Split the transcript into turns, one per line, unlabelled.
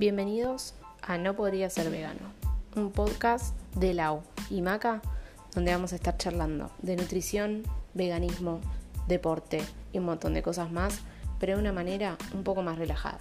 Bienvenidos a No Podría Ser Vegano, un podcast de Lau y Maca, donde vamos a estar charlando de nutrición, veganismo, deporte y un montón de cosas más, pero de una manera un poco más relajada.